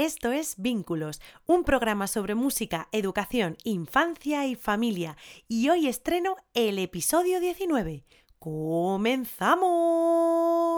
Esto es Vínculos, un programa sobre música, educación, infancia y familia. Y hoy estreno el episodio 19. ¡Comenzamos!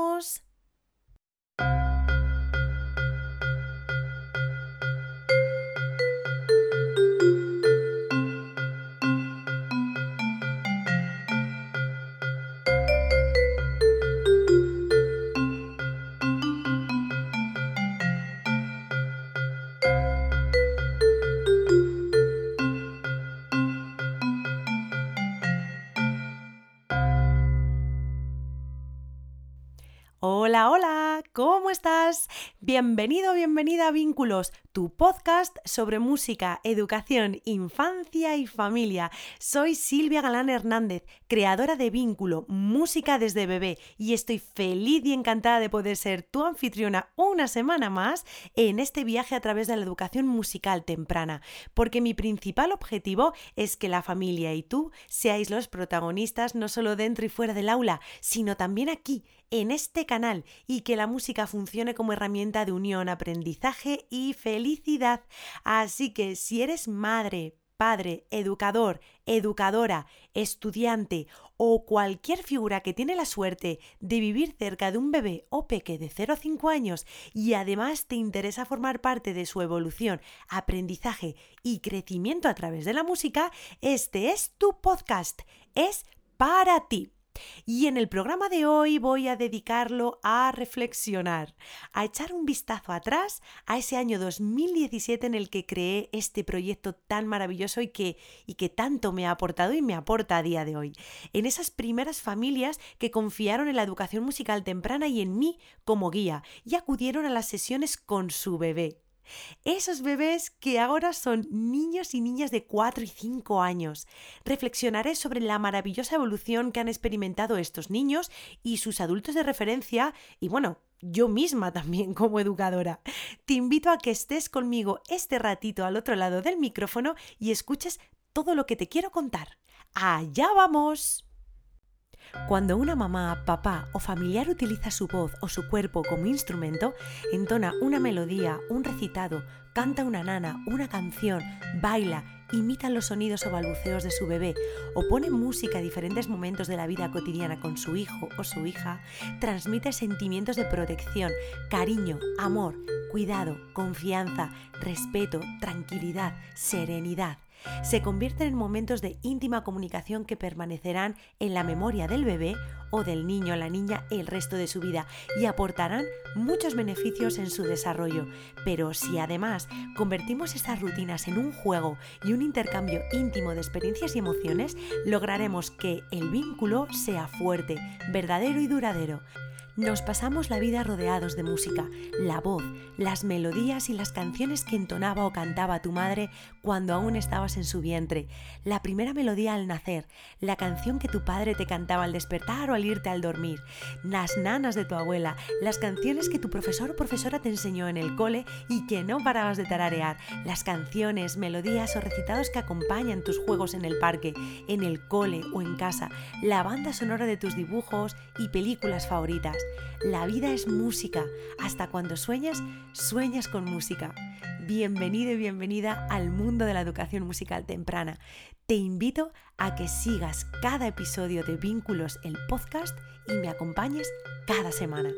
¿Cómo estás? Bienvenido, bienvenida a Vínculos, tu podcast sobre música, educación, infancia y familia. Soy Silvia Galán Hernández, creadora de Vínculo, música desde bebé, y estoy feliz y encantada de poder ser tu anfitriona una semana más en este viaje a través de la educación musical temprana, porque mi principal objetivo es que la familia y tú seáis los protagonistas no solo dentro y fuera del aula, sino también aquí en este canal y que la música funcione como herramienta de unión, aprendizaje y felicidad. Así que si eres madre, padre, educador, educadora, estudiante o cualquier figura que tiene la suerte de vivir cerca de un bebé o peque de 0 a 5 años y además te interesa formar parte de su evolución, aprendizaje y crecimiento a través de la música, este es tu podcast. Es para ti. Y en el programa de hoy voy a dedicarlo a reflexionar, a echar un vistazo atrás a ese año 2017 en el que creé este proyecto tan maravilloso y que, y que tanto me ha aportado y me aporta a día de hoy. En esas primeras familias que confiaron en la educación musical temprana y en mí como guía y acudieron a las sesiones con su bebé. Esos bebés que ahora son niños y niñas de 4 y 5 años. Reflexionaré sobre la maravillosa evolución que han experimentado estos niños y sus adultos de referencia y bueno, yo misma también como educadora. Te invito a que estés conmigo este ratito al otro lado del micrófono y escuches todo lo que te quiero contar. ¡Allá vamos! Cuando una mamá, papá o familiar utiliza su voz o su cuerpo como instrumento, entona una melodía, un recitado, canta una nana, una canción, baila, imita los sonidos o balbuceos de su bebé o pone música a diferentes momentos de la vida cotidiana con su hijo o su hija, transmite sentimientos de protección, cariño, amor, cuidado, confianza, respeto, tranquilidad, serenidad se convierten en momentos de íntima comunicación que permanecerán en la memoria del bebé o del niño o la niña el resto de su vida y aportarán muchos beneficios en su desarrollo. Pero si además convertimos estas rutinas en un juego y un intercambio íntimo de experiencias y emociones, lograremos que el vínculo sea fuerte, verdadero y duradero. Nos pasamos la vida rodeados de música, la voz, las melodías y las canciones que entonaba o cantaba tu madre cuando aún estabas en su vientre, la primera melodía al nacer, la canción que tu padre te cantaba al despertar o al irte al dormir, las nanas de tu abuela, las canciones que tu profesor o profesora te enseñó en el cole y que no parabas de tararear, las canciones, melodías o recitados que acompañan tus juegos en el parque, en el cole o en casa, la banda sonora de tus dibujos y películas favoritas. La vida es música. Hasta cuando sueñas, sueñas con música. Bienvenido y bienvenida al mundo de la educación musical temprana. Te invito a que sigas cada episodio de Vínculos, el podcast, y me acompañes cada semana.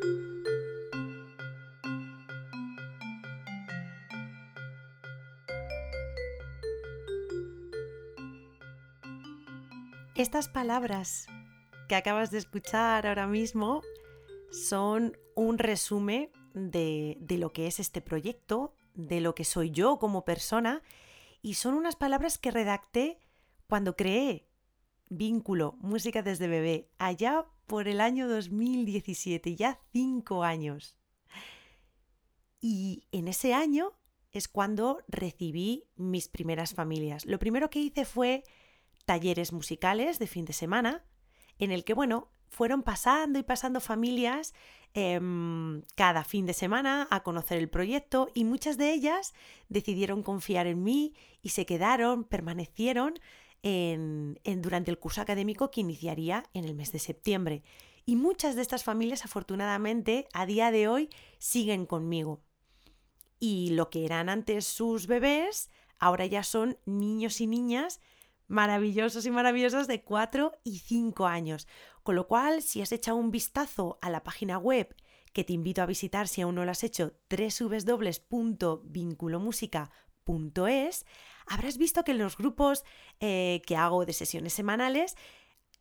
Estas palabras que acabas de escuchar ahora mismo son un resumen de, lo que es este proyecto, de lo que soy yo como persona, y son unas palabras que redacté cuando creé Vínculo, música desde bebé, allá por el año 2017, ya cinco años. Y en ese año es cuando recibí mis primeras familias. Lo primero que hice fue talleres musicales de fin de semana, en el que, bueno, fueron pasando y pasando familias em, cada fin de semana a conocer el proyecto y muchas de ellas decidieron confiar en mí y se quedaron, permanecieron en, durante el curso académico que iniciaría en el mes de septiembre. Y muchas de estas familias afortunadamente a día de hoy siguen conmigo. y lo que eran antes sus bebés, ahora ya son niños y niñas maravillosos y maravillosas de 4 y 5 años. Con lo cual, si has echado un vistazo a la página web, que te invito a visitar si aún no lo has hecho, www.vinculomusica.es, habrás visto que los grupos eh, que hago de sesiones semanales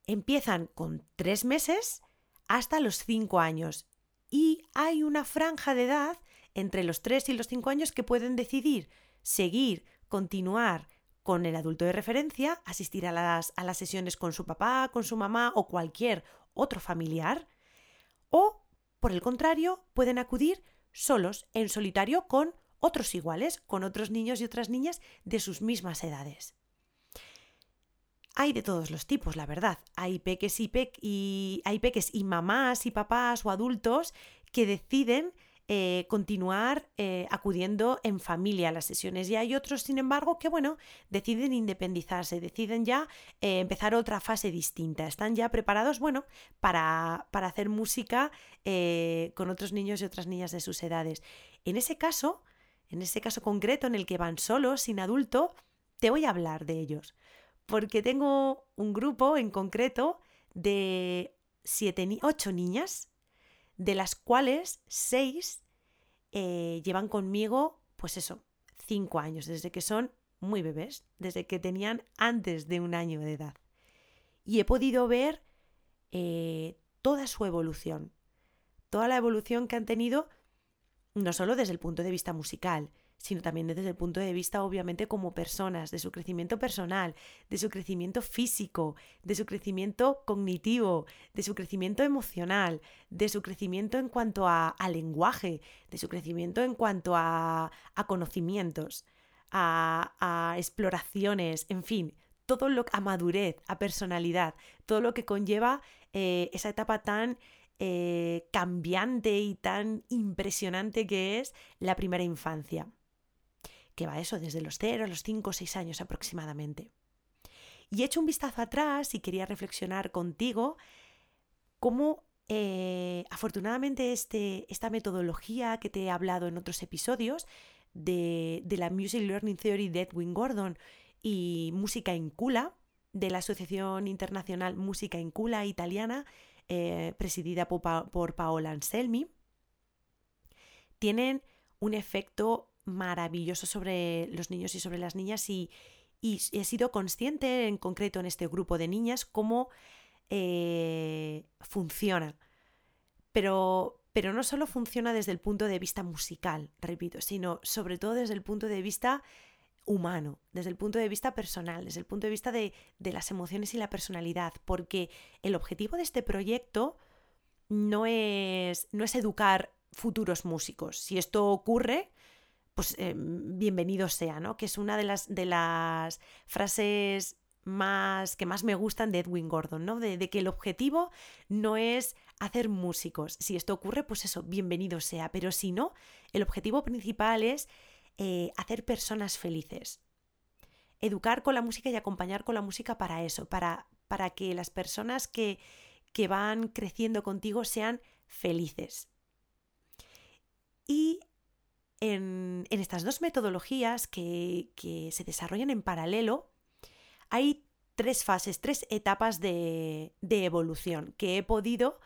empiezan con 3 meses hasta los 5 años. Y hay una franja de edad entre los 3 y los 5 años que pueden decidir seguir, continuar con el adulto de referencia, asistir a las, a las sesiones con su papá, con su mamá o cualquier otro familiar, o, por el contrario, pueden acudir solos, en solitario, con otros iguales, con otros niños y otras niñas de sus mismas edades. Hay de todos los tipos, la verdad. Hay peques y, y, hay peques y mamás y papás o adultos que deciden eh, continuar eh, acudiendo en familia a las sesiones. Y hay otros, sin embargo, que bueno, deciden independizarse, deciden ya eh, empezar otra fase distinta. Están ya preparados, bueno, para, para hacer música con otros niños y otras niñas de sus edades. En ese caso, en ese caso concreto en el que van solos, sin adulto, te voy a hablar de ellos. Porque tengo un grupo en concreto de siete, ocho niñas de las cuales seis eh, llevan conmigo, pues eso, cinco años, desde que son muy bebés, desde que tenían antes de un año de edad. Y he podido ver eh, toda su evolución, toda la evolución que han tenido, no solo desde el punto de vista musical, sino también desde el punto de vista, obviamente, como personas, de su crecimiento personal, de su crecimiento físico, de su crecimiento cognitivo, de su crecimiento emocional, de su crecimiento en cuanto a, lenguaje, de su crecimiento en cuanto a, conocimientos, a, exploraciones, en fin, todo lo a madurez, a personalidad, todo lo que conlleva eh, esa etapa tan eh, cambiante y tan impresionante que es la primera infancia que va eso desde los 0 a los 5 o 6 años aproximadamente. Y he hecho un vistazo atrás y quería reflexionar contigo cómo eh, afortunadamente este, esta metodología que te he hablado en otros episodios de, la Music Learning Theory de Edwin Gordon y Música Incula, de la Asociación Internacional Música Incula italiana, eh, presidida por, por Paola Anselmi, tienen un efecto maravilloso sobre los niños y sobre las niñas y, he sido consciente en concreto en este grupo de niñas cómo eh, funciona. Pero, pero no solo funciona desde el punto de vista musical, repito, sino sobre todo desde el punto de vista humano, desde el punto de vista personal, desde el punto de vista de, de, las emociones y la personalidad, porque el objetivo de este proyecto no es, no es educar futuros músicos. Si esto ocurre, pues eh, bienvenido sea, ¿no? Que es una de las, de las frases más que más me gustan de Edwin Gordon, ¿no? De, que el objetivo no es hacer músicos. Si esto ocurre, pues eso, bienvenido sea. Pero si no, el objetivo principal es eh, hacer personas felices. Educar con la música y acompañar con la música para eso, para, para que las personas que, que van creciendo contigo sean felices. Y en, estas dos metodologías que, se desarrollan en paralelo, hay tres fases, tres etapas de, evolución que he podido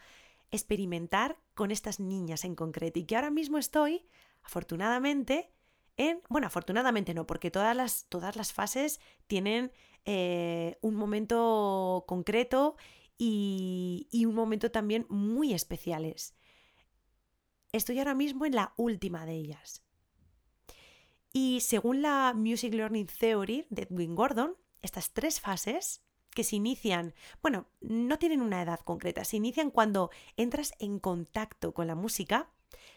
experimentar con estas niñas en concreto y que ahora mismo estoy, afortunadamente, en, bueno, afortunadamente no, porque todas las, todas las fases tienen eh, un momento concreto y, y, un momento también muy especiales. Estoy ahora mismo en la última de ellas. Y según la Music Learning Theory de Edwin Gordon, estas tres fases que se inician, bueno, no tienen una edad concreta, se inician cuando entras en contacto con la música,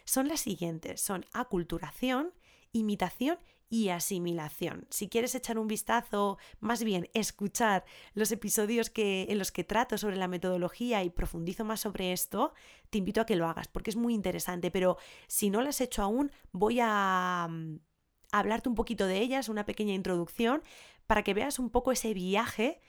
son las siguientes, son aculturación, imitación y asimilación. Si quieres echar un vistazo, más bien escuchar los episodios que, en los que trato sobre la metodología y profundizo más sobre esto, te invito a que lo hagas porque es muy interesante, pero si no lo has hecho aún, voy a hablarte un poquito de ellas, una pequeña introducción, para que veas un poco ese viaje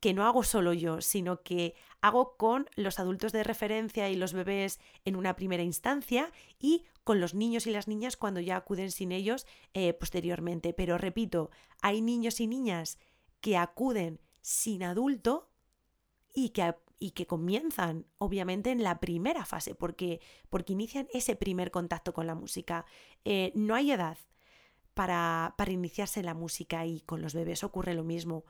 que no hago solo yo, sino que hago con los adultos de referencia y los bebés en una primera instancia y con los niños y las niñas cuando ya acuden sin ellos eh, posteriormente. Pero repito, hay niños y niñas que acuden sin adulto y que, y que comienzan obviamente en la primera fase porque, porque inician ese primer contacto con la música. Eh, no hay edad para, iniciarse en la música y con los bebés ocurre lo mismo.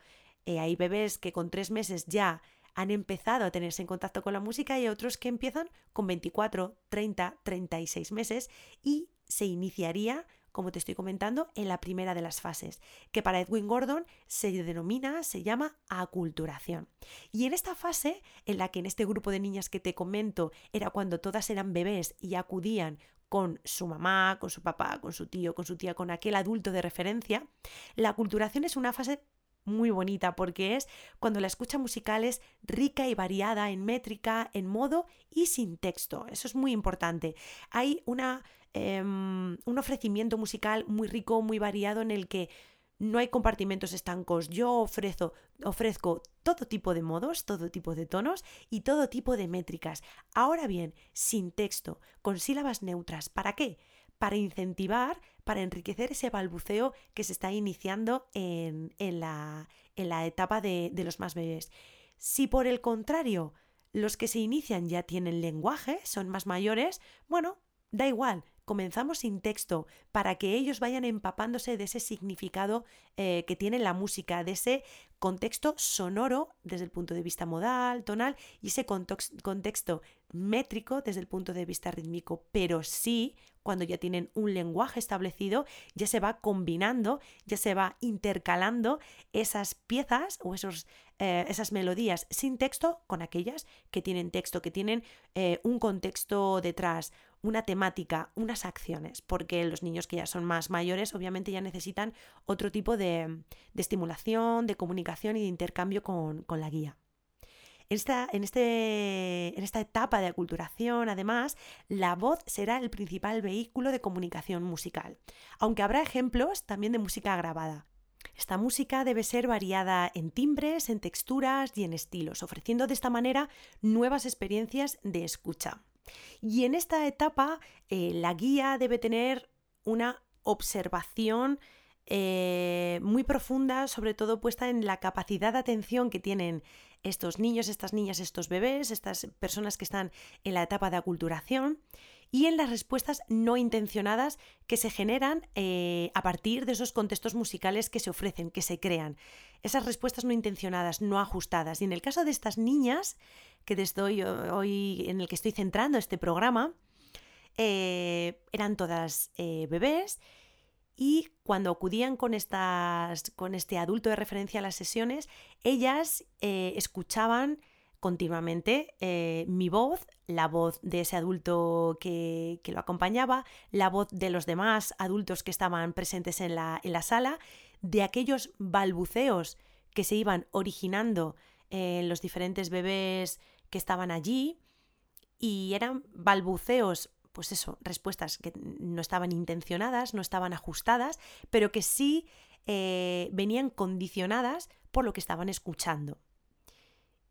Eh, hay bebés que con tres meses ya han empezado a tenerse en contacto con la música y otros que empiezan con 24, 30, 36 meses y se iniciaría, como te estoy comentando, en la primera de las fases, que para Edwin Gordon se denomina, se llama aculturación. Y en esta fase, en la que en este grupo de niñas que te comento era cuando todas eran bebés y acudían con su mamá, con su papá, con su tío, con su tía, con aquel adulto de referencia, la aculturación es una fase muy bonita porque es cuando la escucha musical es rica y variada en métrica, en modo y sin texto. Eso es muy importante. Hay una, em, un ofrecimiento musical muy rico, muy variado en el que no hay compartimentos estancos. Yo ofrezco, ofrezco todo tipo de modos, todo tipo de tonos y todo tipo de métricas. Ahora bien, sin texto, con sílabas neutras. ¿Para qué? Para incentivar para enriquecer ese balbuceo que se está iniciando en, la, etapa de, de los más bebés. Si por el contrario los que se inician ya tienen lenguaje, son más mayores, bueno, da igual, comenzamos sin texto para que ellos vayan empapándose de ese significado eh, que tiene la música, de ese contexto sonoro desde el punto de vista modal, tonal y ese contexto métrico desde el punto de vista rítmico, pero sí cuando ya tienen un lenguaje establecido, ya se va combinando, ya se va intercalando esas piezas o esos, eh, esas melodías sin texto con aquellas que tienen texto, que tienen eh, un contexto detrás, una temática, unas acciones, porque los niños que ya son más mayores obviamente ya necesitan otro tipo de, estimulación, de comunicación y de intercambio con, la guía. Esta, en, este, en esta etapa de aculturación, además, la voz será el principal vehículo de comunicación musical, aunque habrá ejemplos también de música grabada. Esta música debe ser variada en timbres, en texturas y en estilos, ofreciendo de esta manera nuevas experiencias de escucha. Y en esta etapa eh, la guía debe tener una observación eh, muy profunda, sobre todo puesta en la capacidad de atención que tienen estos niños, estas niñas, estos bebés, estas personas que están en la etapa de aculturación y en las respuestas no intencionadas que se generan eh, a partir de esos contextos musicales que se ofrecen, que se crean. Esas respuestas no intencionadas, no ajustadas. Y en el caso de estas niñas, que estoy hoy, en el que estoy centrando este programa, eh, eran todas eh, bebés y cuando acudían con, estas, con este adulto de referencia a las sesiones, ellas escuchaban continuamente eh, mi voz, la voz de ese adulto que, lo acompañaba, la voz de los demás adultos que estaban presentes en la, en la sala, de aquellos balbuceos que se iban originando en los diferentes bebés que estaban allí y eran balbuceos pues eso, respuestas que no estaban intencionadas, no estaban ajustadas, pero que sí eh, venían condicionadas por lo que estaban escuchando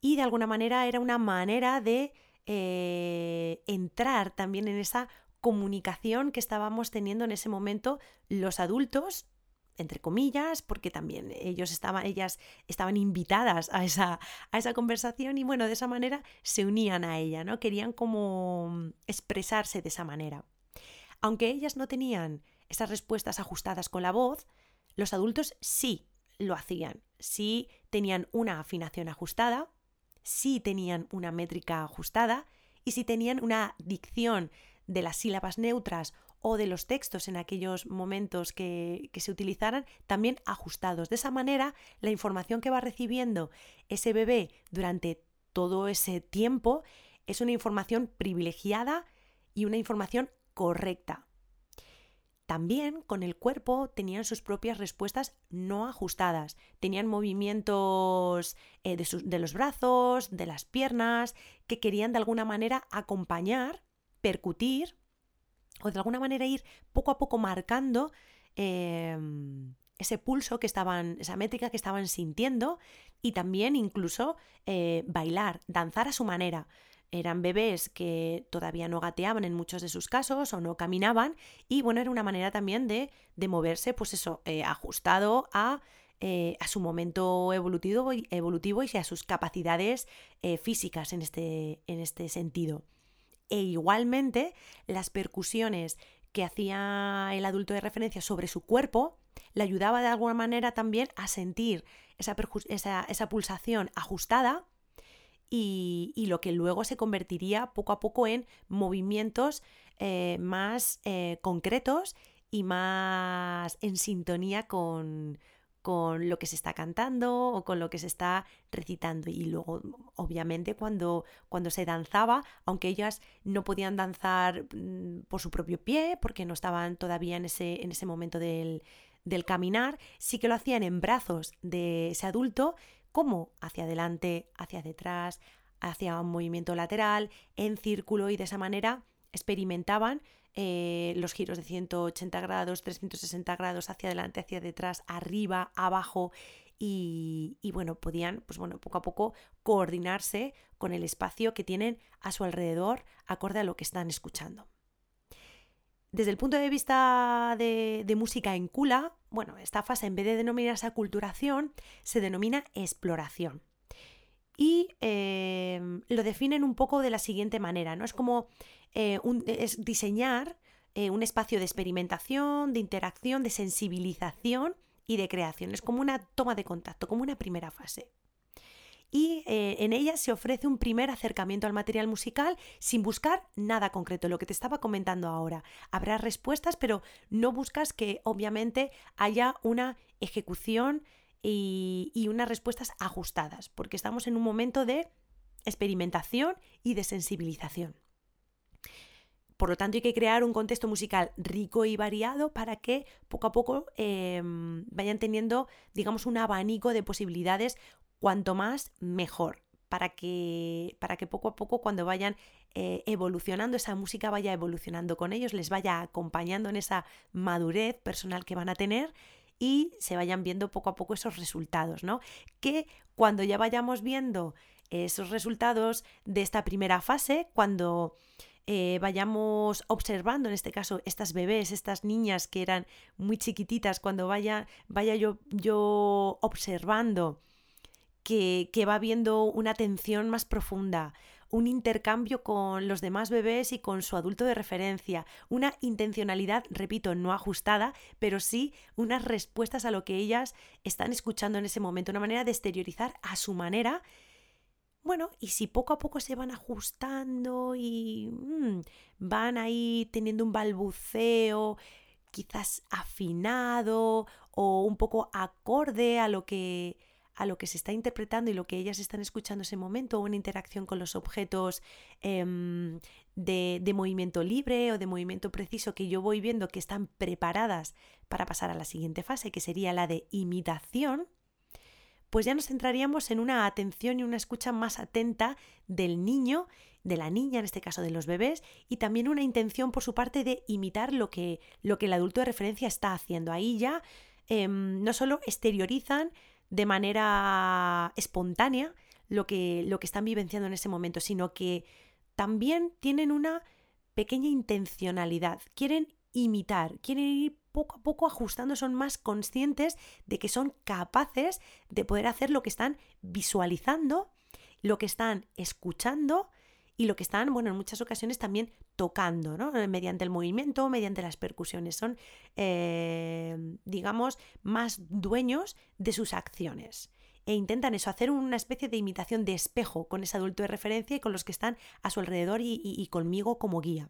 y de alguna manera era una manera de eh, entrar también en esa comunicación que estábamos teniendo en ese momento los adultos entre comillas, porque también ellos estaban, ellas estaban invitadas a esa, a esa conversación y bueno, de esa manera se unían a ella, ¿no? Querían como expresarse de esa manera. Aunque ellas no tenían esas respuestas ajustadas con la voz, los adultos sí lo hacían, sí tenían una afinación ajustada, si tenían una métrica ajustada y si tenían una dicción de las sílabas neutras o de los textos en aquellos momentos que, se utilizaran también ajustados. De esa manera, la información que va recibiendo ese bebé durante todo ese tiempo es una información privilegiada y una información correcta. También con el cuerpo tenían sus propias respuestas no ajustadas. Tenían movimientos eh, de, los brazos, de las piernas, que querían de alguna manera acompañar, percutir o de alguna manera ir poco a poco marcando em, ese pulso que estaban, esa métrica que estaban sintiendo y también incluso eh, bailar, danzar a su manera. Eran bebés que todavía no gateaban en muchos de sus casos o no caminaban y bueno, era una manera también de, de moverse, pues eso, eh, ajustado a, eh, a, su momento evolutivo, evolutivo y a sus capacidades físicas en este, en este sentido. E igualmente las percusiones que hacía el adulto de referencia sobre su cuerpo le ayudaba de alguna manera también a sentir esa, esa, pulsación ajustada y, lo que luego se convertiría poco a poco en movimientos eh, más eh, concretos y más en sintonía con, con lo que se está cantando o con lo que se está recitando. Y luego, obviamente, cuando, cuando se danzaba, aunque ellas no podían danzar mm, por su propio pie, porque no estaban todavía en ese, en ese momento del, del caminar, sí que lo hacían en brazos de ese adulto, como hacia adelante, hacia detrás, hacia un movimiento lateral, en círculo y de esa manera experimentaban eh, los giros de 180 grados, 360 grados hacia adelante, hacia detrás, arriba, abajo y, bueno, podían, pues bueno, poco a poco coordinarse con el espacio que tienen a su alrededor acorde a lo que están escuchando. Desde el punto de vista de, música en Kula, bueno, esta fase en vez de denominarse aculturación, se denomina exploración. Y eh, lo definen un poco de la siguiente manera, ¿no? Es como eh, es diseñar eh, un espacio de experimentación, de interacción, de sensibilización y de creación. Es como una toma de contacto, como una primera fase. Y eh, en ella se ofrece un primer acercamiento al material musical sin buscar nada concreto, lo que te estaba comentando ahora. Habrá respuestas, pero no buscas que obviamente haya una ejecución y, y unas respuestas ajustadas, porque estamos en un momento de experimentación y de sensibilización. Por lo tanto, hay que crear un contexto musical rico y variado para que poco a poco em, vayan teniendo, digamos, un abanico de posibilidades, cuanto más mejor, para que, para que poco a poco cuando vayan eh, evolucionando, esa música vaya evolucionando con ellos, les vaya acompañando en esa madurez personal que van a tener y se vayan viendo poco a poco esos resultados, ¿no? Que cuando ya vayamos viendo esos resultados de esta primera fase, cuando eh, vayamos observando, en este caso, estas bebés, estas niñas que eran muy chiquititas, cuando vaya, vaya yo, yo observando que, va viendo una atención más profunda, un intercambio con los demás bebés y con su adulto de referencia, una intencionalidad, repito, no ajustada, pero sí unas respuestas a lo que ellas están escuchando en ese momento, una manera de exteriorizar a su manera. Bueno, y si poco a poco se van ajustando y mm, van ahí teniendo un balbuceo quizás afinado o un poco acorde a lo que a lo que se está interpretando y lo que ellas están escuchando en ese momento, o una interacción con los objetos em, de, de movimiento libre o de movimiento preciso que yo voy viendo que están preparadas para pasar a la siguiente fase, que sería la de imitación, pues ya nos centraríamos en una atención y una escucha más atenta del niño, de la niña, en este caso de los bebés, y también una intención por su parte de imitar lo que, lo que el adulto de referencia está haciendo. Ahí ya em, no solo exteriorizan de manera espontánea lo que, lo que están vivenciando en ese momento, sino que también tienen una pequeña intencionalidad. Quieren imitar, quieren ir poco a poco ajustando, son más conscientes de que son capaces de poder hacer lo que están visualizando, lo que están escuchando y lo que están, bueno, en muchas ocasiones también tocando, ¿no? Mediante el movimiento, mediante las percusiones. Son, eh, digamos, más dueños de sus acciones. E intentan eso, hacer una especie de imitación de espejo con ese adulto de referencia y con los que están a su alrededor y conmigo como guía.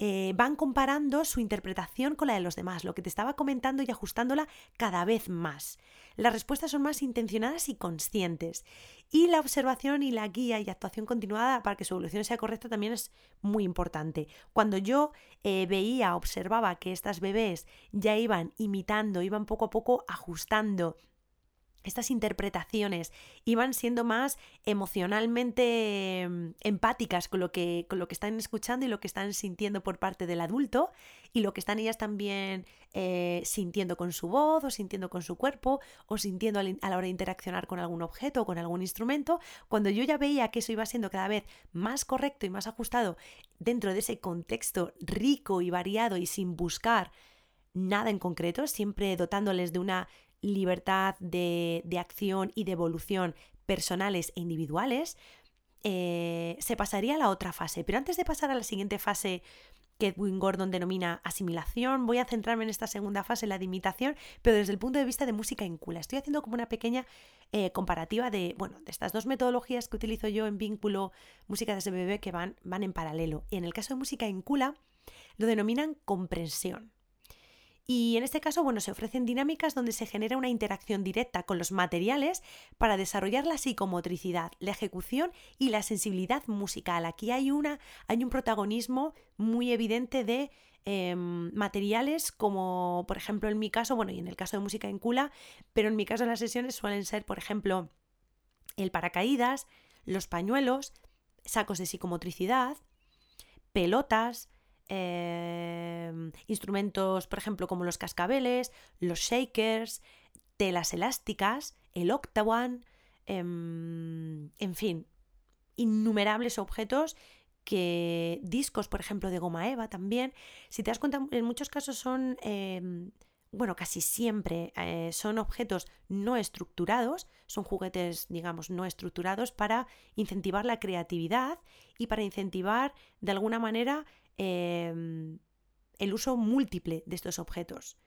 Eh, van comparando su interpretación con la de los demás, lo que te estaba comentando y ajustándola cada vez más. Las respuestas son más intencionadas y conscientes. Y la observación y la guía y actuación continuada para que su evolución sea correcta también es muy importante. Cuando yo eh, veía, observaba que estas bebés ya iban imitando, iban poco a poco ajustando estas interpretaciones iban siendo más emocionalmente em, empáticas con lo, que, con lo que están escuchando y lo que están sintiendo por parte del adulto y lo que están ellas también eh, sintiendo con su voz o sintiendo con su cuerpo o sintiendo a la hora de interaccionar con algún objeto o con algún instrumento, cuando yo ya veía que eso iba siendo cada vez más correcto y más ajustado dentro de ese contexto rico y variado y sin buscar nada en concreto, siempre dotándoles de una libertad de, acción y de evolución personales e individuales, eh, se pasaría a la otra fase. Pero antes de pasar a la siguiente fase que Edwin Gordon denomina asimilación, voy a centrarme en esta segunda fase, la de imitación, pero desde el punto de vista de música incula. Estoy haciendo como una pequeña eh, comparativa de, bueno, de estas dos metodologías que utilizo yo en vínculo música desde bebé que van, van en paralelo. Y en el caso de música incula, lo denominan comprensión. Y en este caso, bueno, se ofrecen dinámicas donde se genera una interacción directa con los materiales para desarrollar la psicomotricidad, la ejecución y la sensibilidad musical. Aquí hay, una, hay un protagonismo muy evidente de em, materiales como, por ejemplo, en mi caso, bueno, y en el caso de música en cula, pero en mi caso las sesiones suelen ser, por ejemplo, el paracaídas, los pañuelos, sacos de psicomotricidad, pelotas, Em, instrumentos, por ejemplo, como los cascabeles, los shakers, telas elásticas, el octawan, em, en fin, innumerables objetos que discos, por ejemplo, de goma eva también. Si te das cuenta, en muchos casos son, em, bueno, casi siempre eh, son objetos no estructurados, son juguetes, digamos, no estructurados para incentivar la creatividad y para incentivar, de alguna manera, Em, el uso múltiple de estos objetos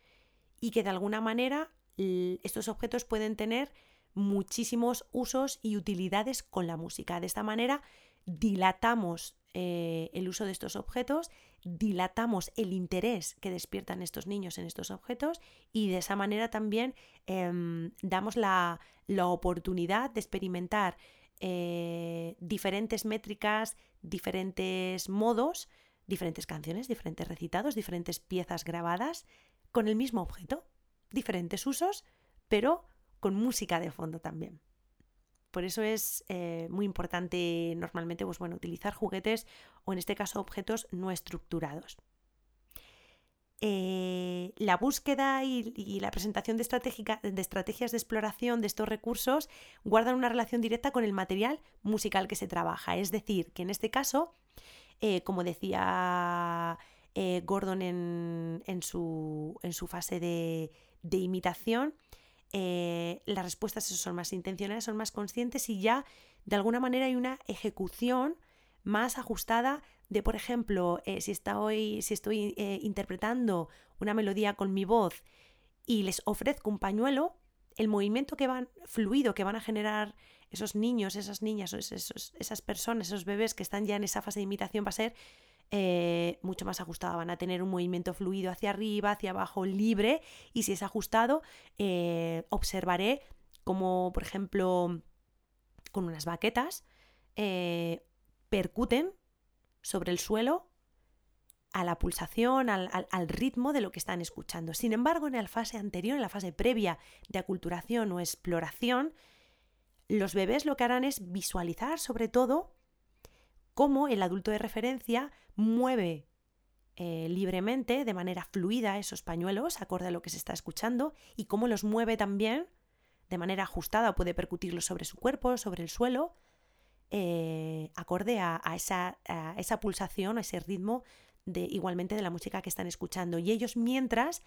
y que de alguna manera estos objetos pueden tener muchísimos usos y utilidades con la música. De esta manera dilatamos eh, el uso de estos objetos, dilatamos el interés que despiertan estos niños en estos objetos y de esa manera también em, damos la, oportunidad de experimentar eh, diferentes métricas, diferentes modos diferentes canciones, diferentes recitados, diferentes piezas grabadas con el mismo objeto, diferentes usos, pero con música de fondo también. Por eso es eh, muy importante normalmente pues, bueno, utilizar juguetes o en este caso objetos no estructurados. Eh, la búsqueda y, la presentación de estrategias de exploración de estos recursos guardan una relación directa con el material musical que se trabaja. Es decir, que en este caso eh, como decía eh, Gordon en, su, fase de, imitación, eh, las respuestas son más intencionales, son más conscientes y ya de alguna manera hay una ejecución más ajustada de, por ejemplo, si, estoy, si estoy interpretando una melodía con mi voz y les ofrezco un pañuelo, el movimiento que van, fluido que van a generar esos niños, esas niñas, esos, esas personas, esos bebés que están ya en esa fase de imitación va a ser eh, mucho más ajustado. Van a tener un movimiento fluido hacia arriba, hacia abajo, libre. Y si es ajustado, eh, observaré como, por ejemplo, con unas baquetas, eh, percuten sobre el suelo a la pulsación, al, ritmo de lo que están escuchando. Sin embargo, en la fase anterior, en la fase previa de aculturación o exploración, los bebés lo que harán es visualizar sobre todo cómo el adulto de referencia mueve eh, libremente, de manera fluida, esos pañuelos, acorde a lo que se está escuchando, y cómo los mueve también de manera ajustada, puede percutirlos sobre su cuerpo, sobre el suelo, eh, acorde a, esa, a, esa, pulsación, a ese ritmo de, igualmente de la música que están escuchando. Y ellos mientras,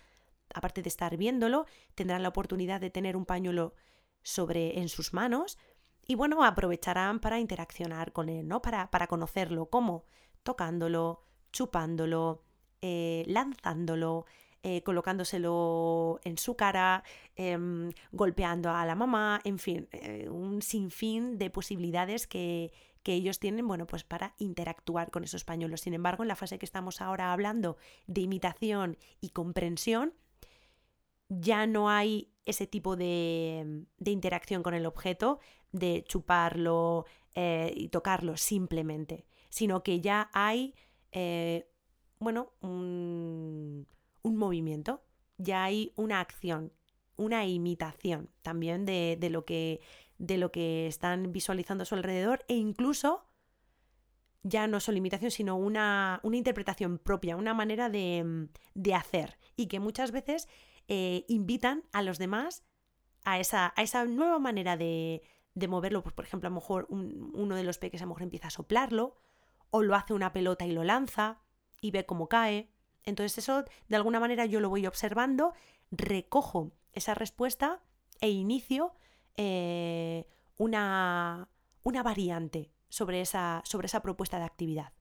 aparte de estar viéndolo, tendrán la oportunidad de tener un pañuelo sobre en sus manos y bueno, aprovecharán para interaccionar con él, ¿no? Para, para conocerlo, ¿cómo? Tocándolo, chupándolo, eh, lanzándolo, eh, colocándoselo en su cara, em, golpeando a la mamá, en fin, eh, un sinfín de posibilidades que, que ellos tienen, bueno, pues para interactuar con esos pañuelos. Sin embargo, en la fase que estamos ahora hablando de imitación y comprensión, ya no hay ese tipo de, interacción con el objeto, de chuparlo eh, y tocarlo simplemente, sino que ya hay, eh, bueno, un, movimiento, ya hay una acción una imitación también de, lo que, de lo que están visualizando a su alrededor e incluso ya no solo imitación, sino una, interpretación propia, una manera de, hacer y que muchas veces eh, invitan a los demás a esa, a esa nueva manera de, de moverlo. Pues, por ejemplo, a lo mejor uno de los peques a lo mejor empieza a soplarlo o lo hace una pelota y lo lanza y ve cómo cae. Entonces eso, de alguna manera, yo lo voy observando, recojo esa respuesta e inicio eh, una, una variante sobre esa, sobre esa propuesta de actividad.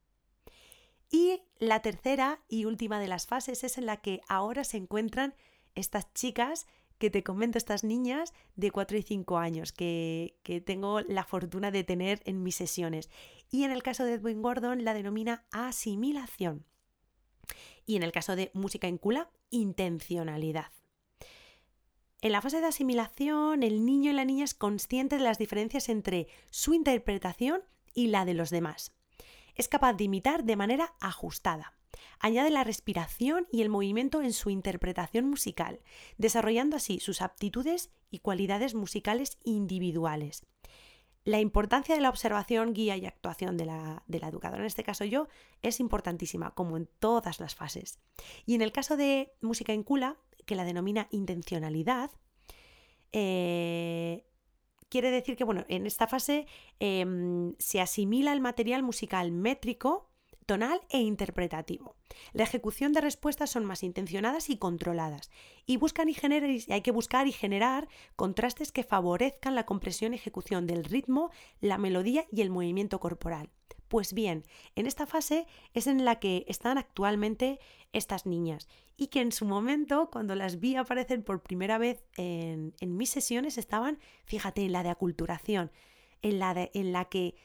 Y la tercera y última de las fases es en la que ahora se encuentran estas chicas que te comento, estas niñas de 4 y 5 años que, que, tengo la fortuna de tener en mis sesiones. Y en el caso de Edwin Gordon la denomina asimilación. Y en el caso de música en cula, intencionalidad. En la fase de asimilación, el niño y la niña es consciente de las diferencias entre su interpretación y la de los demás. Es capaz de imitar de manera ajustada. Añade la respiración y el movimiento en su interpretación musical, desarrollando así sus aptitudes y cualidades musicales individuales. La importancia de la observación, guía y actuación de la, educadora, en este caso yo, es importantísima, como en todas las fases. Y en el caso de música en cula, que la denomina intencionalidad, eh, quiere decir que, bueno, en esta fase em, se asimila el material musical métrico tonal e interpretativo. La ejecución de respuestas son más intencionadas y controladas y buscan y hay que buscar y generar contrastes que favorezcan la compresión y ejecución del ritmo, la melodía y el movimiento corporal. Pues bien, en esta fase es en la que están actualmente estas niñas y que en su momento, cuando las vi aparecer por primera vez en, mis sesiones, estaban, fíjate, en la de aculturación, en la, en la que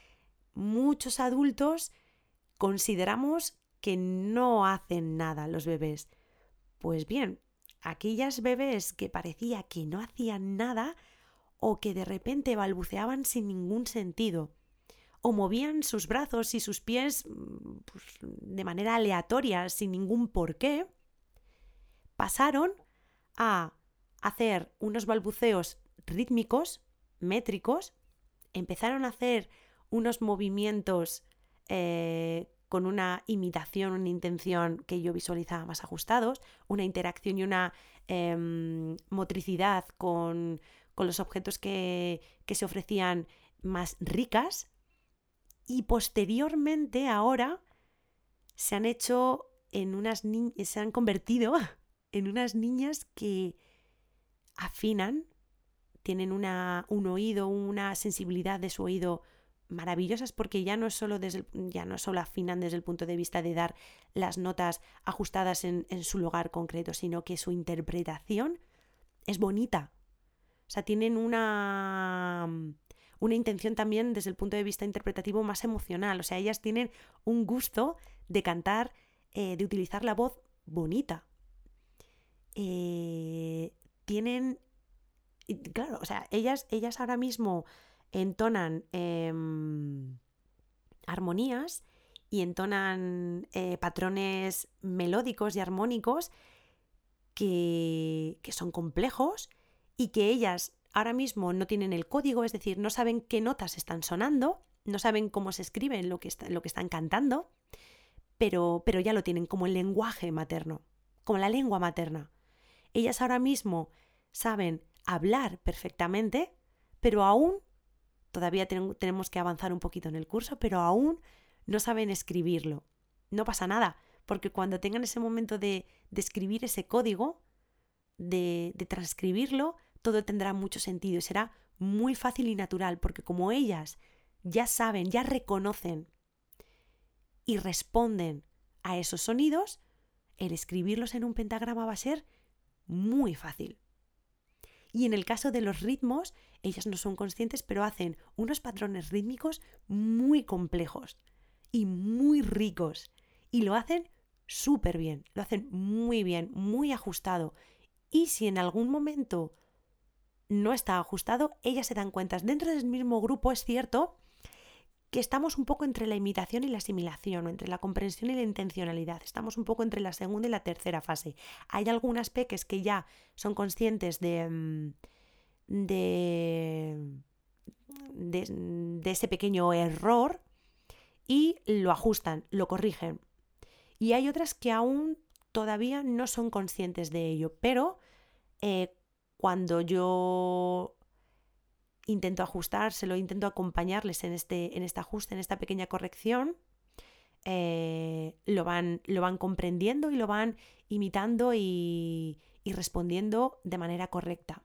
muchos adultos consideramos que no hacen nada los bebés. Pues bien, aquellas bebés que parecía que no hacían nada o que de repente balbuceaban sin ningún sentido o movían sus brazos y sus pies mm, pues, de manera aleatoria sin ningún porqué, pasaron a hacer unos balbuceos rítmicos, métricos, empezaron a hacer unos movimientos eh, con una imitación, una intención que yo visualizaba más ajustados, una interacción y una em, motricidad con, los objetos que, se ofrecían más ricas. Y posteriormente, ahora, se han hecho en unas se han convertido en unas niñas que afinan, tienen una, un oído, una sensibilidad de su oído maravillosas porque ya no solo desde ya no solo afinan desde el punto de vista de dar las notas ajustadas en, su lugar concreto, sino que su interpretación es bonita. O sea, tienen una, una intención también desde el punto de vista interpretativo más emocional. O sea, ellas tienen un gusto de cantar, eh, de utilizar la voz bonita. Eh, tienen, claro, o sea, ellas, ellas ahora mismo entonan em, armonías y entonan eh, patrones melódicos y armónicos que, son complejos y que ellas ahora mismo no tienen el código, es decir, no saben qué notas están sonando, no saben cómo se escriben lo que, lo que están cantando, pero, pero ya lo tienen como el lenguaje materno, como la lengua materna. Ellas ahora mismo saben hablar perfectamente, pero aún todavía tenemos que avanzar un poquito en el curso, pero aún no saben escribirlo. No pasa nada, porque cuando tengan ese momento de, escribir ese código, de, de transcribirlo, todo tendrá mucho sentido y será muy fácil y natural, porque como ellas ya saben, ya reconocen y responden a esos sonidos, el escribirlos en un pentagrama va a ser muy fácil. Y en el caso de los ritmos, ellas no son conscientes, pero hacen unos patrones rítmicos muy complejos y muy ricos. Y lo hacen súper bien, lo hacen muy bien, muy ajustado. Y si en algún momento no está ajustado, ellas se dan cuenta. Dentro del mismo grupo es cierto que estamos un poco entre la imitación y la asimilación, entre la comprensión y la intencionalidad. Estamos un poco entre la segunda y la tercera fase. Hay algunas peques que ya son conscientes de, mm, de, de, ese pequeño error y lo ajustan, lo corrigen. Y hay otras que aún todavía no son conscientes de ello, pero eh, cuando yo intento ajustárselo, intento acompañarles en este, en este ajuste, en esta pequeña corrección, eh, lo, van, lo, van, comprendiendo y lo van imitando y, y respondiendo de manera correcta.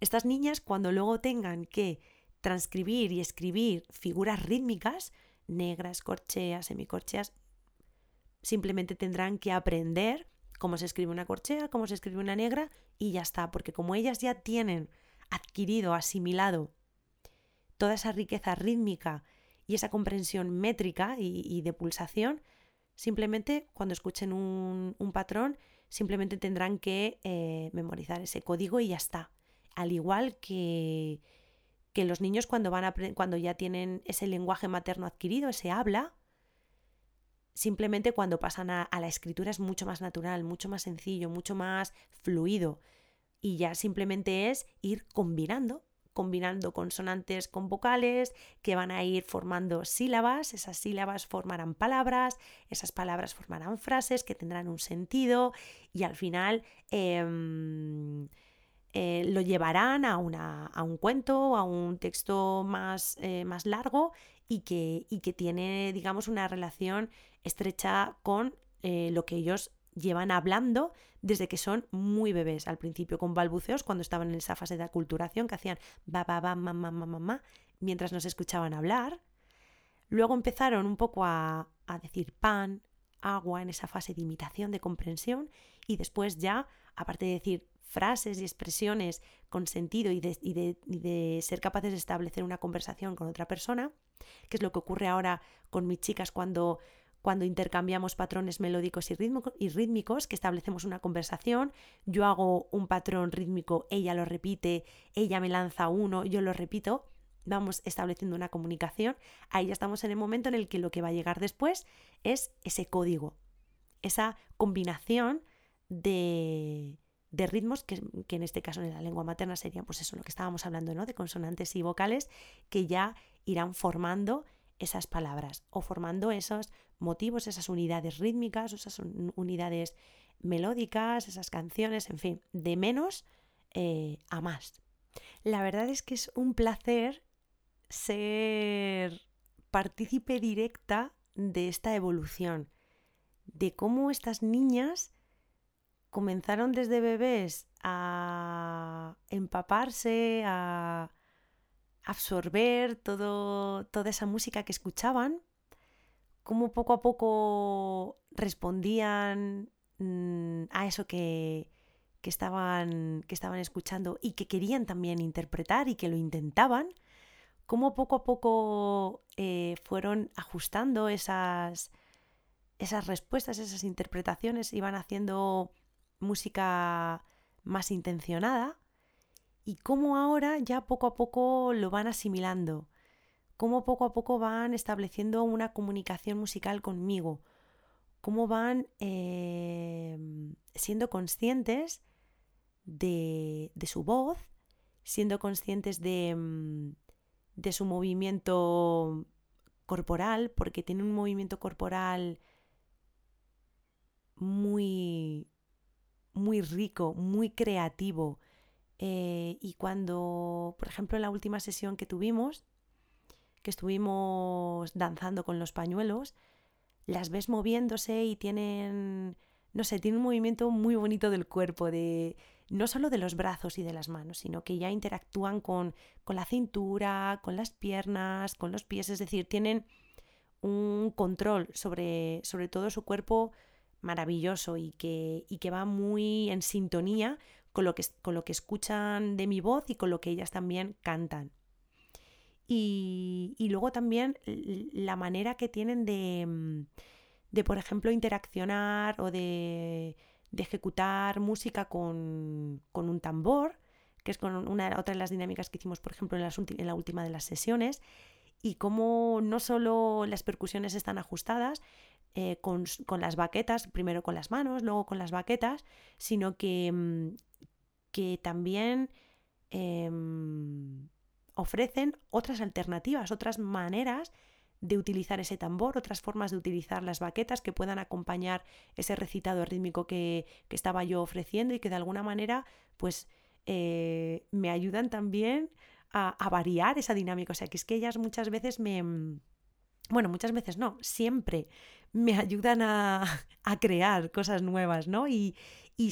Estas niñas, cuando luego tengan que transcribir y escribir figuras rítmicas, negras, corcheas, semicorcheas, simplemente tendrán que aprender cómo se escribe una corchea, cómo se escribe una negra y ya está, porque como ellas ya tienen adquirido, asimilado toda esa riqueza rítmica y esa comprensión métrica y, de pulsación, simplemente cuando escuchen un, patrón, simplemente tendrán que eh, memorizar ese código y ya está. Al igual que, que los niños cuando, van a, cuando ya tienen ese lenguaje materno adquirido, ese habla, simplemente cuando pasan a, la escritura es mucho más natural, mucho más sencillo, mucho más fluido. Y ya simplemente es ir combinando, combinando consonantes con vocales que van a ir formando sílabas, esas sílabas formarán palabras, esas palabras formarán frases que tendrán un sentido y al final em, eh, lo llevarán a, una, a, un cuento, a un texto más, eh, más largo y que, y que, tiene, digamos, una relación estrecha con eh, lo que ellos llevan hablando desde que son muy bebés. Al principio con balbuceos, cuando estaban en esa fase de aculturación, que hacían ba, ba, ba, ma, ma, ma, mientras nos escuchaban hablar. Luego empezaron un poco a, a decir pan, agua, en esa fase de imitación, de comprensión, y después ya, aparte de decir frases y expresiones con sentido y de, y, de, y de, ser capaces de establecer una conversación con otra persona, que es lo que ocurre ahora con mis chicas cuando cuando intercambiamos patrones melódicos y, rítmicos, que establecemos una conversación, yo hago un patrón rítmico, ella lo repite, ella me lanza uno, yo lo repito, vamos estableciendo una comunicación, ahí ya estamos en el momento en el que lo que va a llegar después es ese código, esa combinación de, de ritmos que, que, en este caso en la lengua materna serían pues eso lo que estábamos hablando ¿no? de consonantes y vocales que ya irán formando esas palabras o formando esos motivos, esas unidades rítmicas, esas unidades melódicas, esas canciones, en fin, de menos eh, a más. La verdad es que es un placer ser partícipe directa de esta evolución, de cómo estas niñas comenzaron desde bebés a empaparse, a absorber todo, toda esa música que escuchaban, cómo poco a poco respondían mm, a eso que, estaban, que estaban escuchando y que querían también interpretar y que lo intentaban, cómo poco a poco eh, fueron ajustando esas, esas respuestas, esas interpretaciones, iban haciendo música más intencionada y cómo ahora ya poco a poco lo van asimilando, cómo poco a poco van estableciendo una comunicación musical conmigo, cómo van em, siendo conscientes de, su voz, siendo conscientes de, mm, de su movimiento corporal, porque tiene un movimiento corporal muy, muy rico, muy creativo, eh, y cuando, por ejemplo, en la última sesión que tuvimos, que estuvimos danzando con los pañuelos, las ves moviéndose y tienen, no sé, tienen un movimiento muy bonito del cuerpo, de no solo de los brazos y de las manos, sino que ya interactúan con, con la cintura, con las piernas, con los pies, es decir, tienen un control sobre, sobre todo su cuerpo maravilloso y que, y que va muy en sintonía con lo, que, con lo que escuchan de mi voz y con lo que ellas también cantan. Y, luego también la manera que tienen de, mm, de por ejemplo, interaccionar o de, de ejecutar música con, con, un tambor, que es con una, otra de las dinámicas que hicimos, por ejemplo, en, las, en la última de las sesiones, y cómo no solo las percusiones están ajustadas eh, con, las baquetas, primero con las manos, luego con las baquetas, sino que, mm, que también em, ofrecen otras alternativas, otras maneras de utilizar ese tambor, otras formas de utilizar las baquetas que puedan acompañar ese recitado rítmico que, estaba yo ofreciendo y que de alguna manera pues eh, me ayudan también a, variar esa dinámica. O sea, que es que ellas muchas veces me... Mm, bueno, muchas veces no, siempre me ayudan a, crear cosas nuevas, ¿no? Y,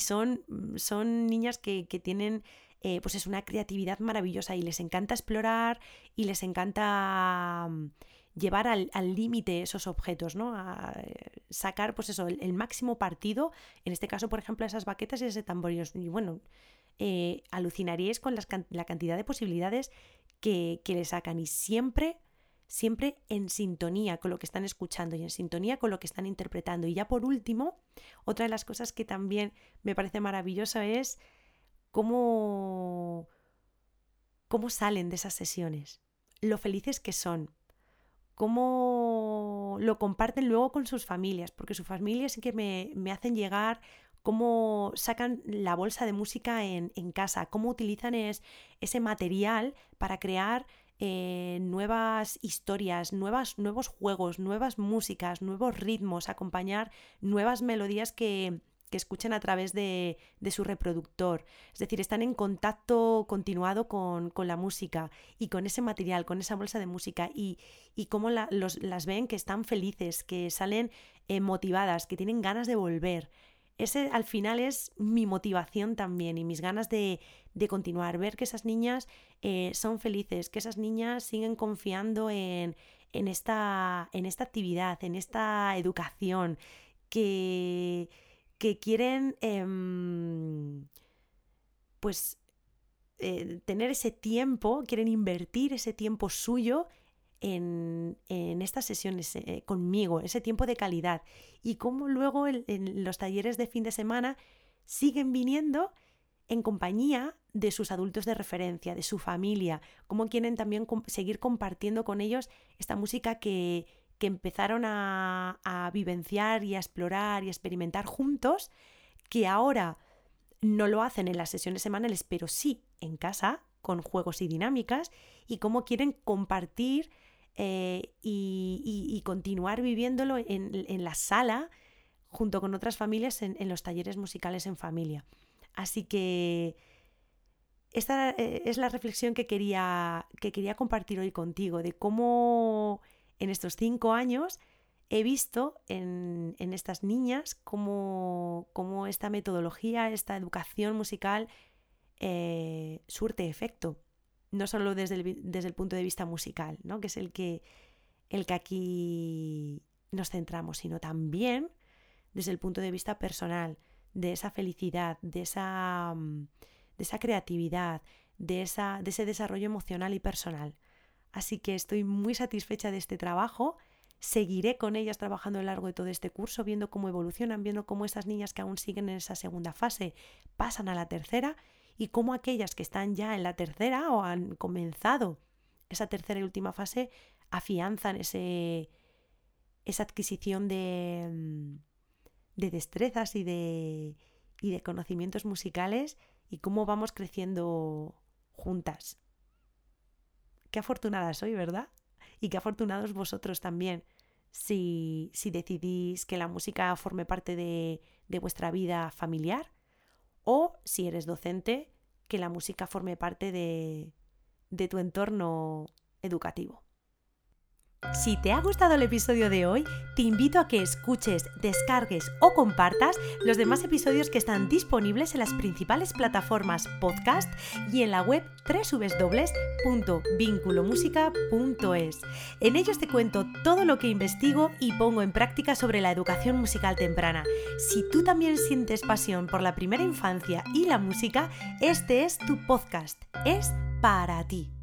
son, mm, son niñas que, tienen eh, pues es una creatividad maravillosa y les encanta explorar y les encanta mm, llevar al límite esos objetos, ¿no? A eh, sacar, pues eso, el, máximo partido, en este caso, por ejemplo, esas baquetas y ese tambor. Y bueno, eh, alucinaríais con la cantidad de posibilidades que, le sacan y siempre, siempre en sintonía con lo que están escuchando y en sintonía con lo que están interpretando. Y ya por último, otra de las cosas que también me parece maravillosa es cómo, cómo salen de esas sesiones, lo felices que son, cómo lo comparten luego con sus familias, porque sus familias sí que me, me hacen llegar cómo sacan la bolsa de música en, casa, cómo utilizan ese material para crear eh, nuevas historias, nuevas, nuevos juegos, nuevas músicas, nuevos ritmos, acompañar nuevas melodías que, que escuchen a través de, su reproductor. Es decir, están en contacto continuado con, la música y con ese material, con esa bolsa de música y, y cómo las ven que están felices, que salen eh, motivadas, que tienen ganas de volver ese al final es mi motivación también y mis ganas de, continuar, ver que esas niñas eh, son felices, que esas niñas siguen confiando en, esta, en esta actividad, en esta educación, que, que quieren em, pues eh, tener ese tiempo, quieren invertir ese tiempo suyo en, estas sesiones eh, conmigo, ese tiempo de calidad. Y cómo luego en los talleres de fin de semana siguen viniendo en compañía de sus adultos de referencia, de su familia, cómo quieren también seguir compartiendo con ellos esta música que, empezaron a, a, vivenciar y a explorar y a experimentar juntos, que ahora no lo hacen en las sesiones semanales, pero sí en casa, con juegos y dinámicas, y cómo quieren compartir eh, y, continuar viviéndolo en, la sala junto con otras familias en, los talleres musicales en familia. Así que esta eh, es la reflexión que quería, que quería compartir hoy contigo, de cómo en estos cinco años he visto en, estas niñas cómo, esta metodología, esta educación musical eh, surte efecto no solo desde el, desde el punto de vista musical, ¿no? que es el que, el que aquí nos centramos, sino también desde el punto de vista personal, de esa felicidad, de esa, mm, de esa creatividad, de, esa, de ese desarrollo emocional y personal. Así que estoy muy satisfecha de este trabajo. Seguiré con ellas trabajando a lo largo de todo este curso, viendo cómo evolucionan, viendo cómo esas niñas que aún siguen en esa segunda fase pasan a la tercera y cómo aquellas que están ya en la tercera o han comenzado esa tercera y última fase afianzan ese, esa adquisición de, mm, de destrezas y de, y de conocimientos musicales y cómo vamos creciendo juntas. Qué afortunada soy, ¿verdad? Y qué afortunados vosotros también si, si decidís que la música forme parte de, de vuestra vida familiar o si eres docente, que la música forme parte de, tu entorno educativo. Si te ha gustado el episodio de hoy, te invito a que escuches, descargues o compartas los demás episodios que están disponibles en las principales plataformas podcast y en la web www.vinculomusica.es. En ellos te cuento todo lo que investigo y pongo en práctica sobre la educación musical temprana. Si tú también sientes pasión por la primera infancia y la música, este es tu podcast. Es para ti.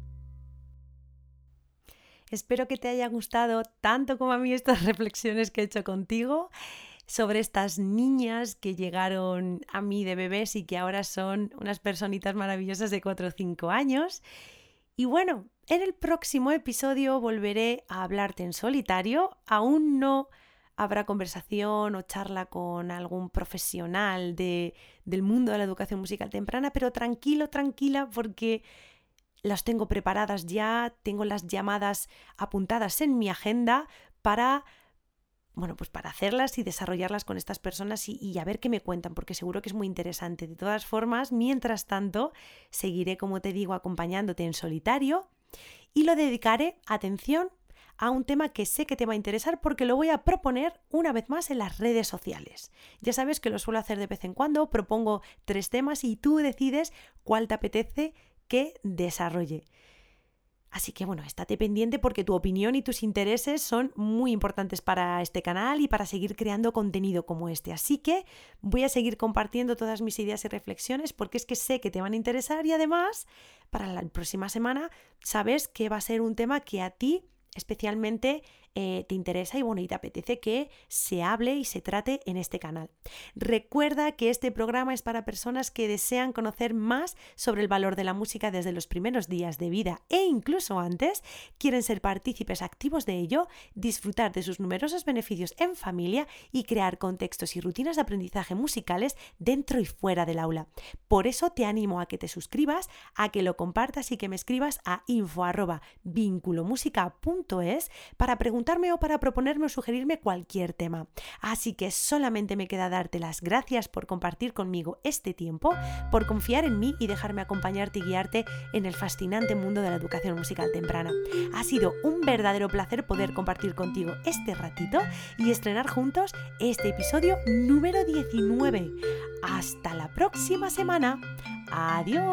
Espero que te haya gustado tanto como a mí estas reflexiones que he hecho contigo sobre estas niñas que llegaron a mí de bebés y que ahora son unas personitas maravillosas de 4 o 5 años. Y bueno, en el próximo episodio volveré a hablarte en solitario. Aún no habrá conversación o charla con algún profesional de, del mundo de la educación musical temprana, pero tranquilo, tranquila, porque las tengo preparadas ya, tengo las llamadas apuntadas en mi agenda para bueno, pues para hacerlas y desarrollarlas con estas personas y, y, a ver qué me cuentan, porque seguro que es muy interesante. De todas formas, mientras tanto, seguiré, como te digo, acompañándote en solitario y lo dedicaré, atención, a un tema que sé que te va a interesar porque lo voy a proponer una vez más en las redes sociales. Ya sabes que lo suelo hacer de vez en cuando, propongo tres temas y tú decides cuál te apetece que desarrolle. Así que bueno, estate pendiente porque tu opinión y tus intereses son muy importantes para este canal y para seguir creando contenido como este. Así que voy a seguir compartiendo todas mis ideas y reflexiones porque es que sé que te van a interesar y además para la próxima semana sabes que va a ser un tema que a ti especialmente eh, te interesa y bueno, y te apetece que se hable y se trate en este canal. Recuerda que este programa es para personas que desean conocer más sobre el valor de la música desde los primeros días de vida e incluso antes, quieren ser partícipes activos de ello, disfrutar de sus numerosos beneficios en familia y crear contextos y rutinas de aprendizaje musicales dentro y fuera del aula. Por eso te animo a que te suscribas, a que lo compartas y que me escribas a info@vinculomusica.es para preguntar o para proponerme o sugerirme cualquier tema. Así que solamente me queda darte las gracias por compartir conmigo este tiempo, por confiar en mí y dejarme acompañarte y guiarte en el fascinante mundo de la educación musical temprana. Ha sido un verdadero placer poder compartir contigo este ratito y estrenar juntos este episodio número 19. Hasta la próxima semana. Adiós.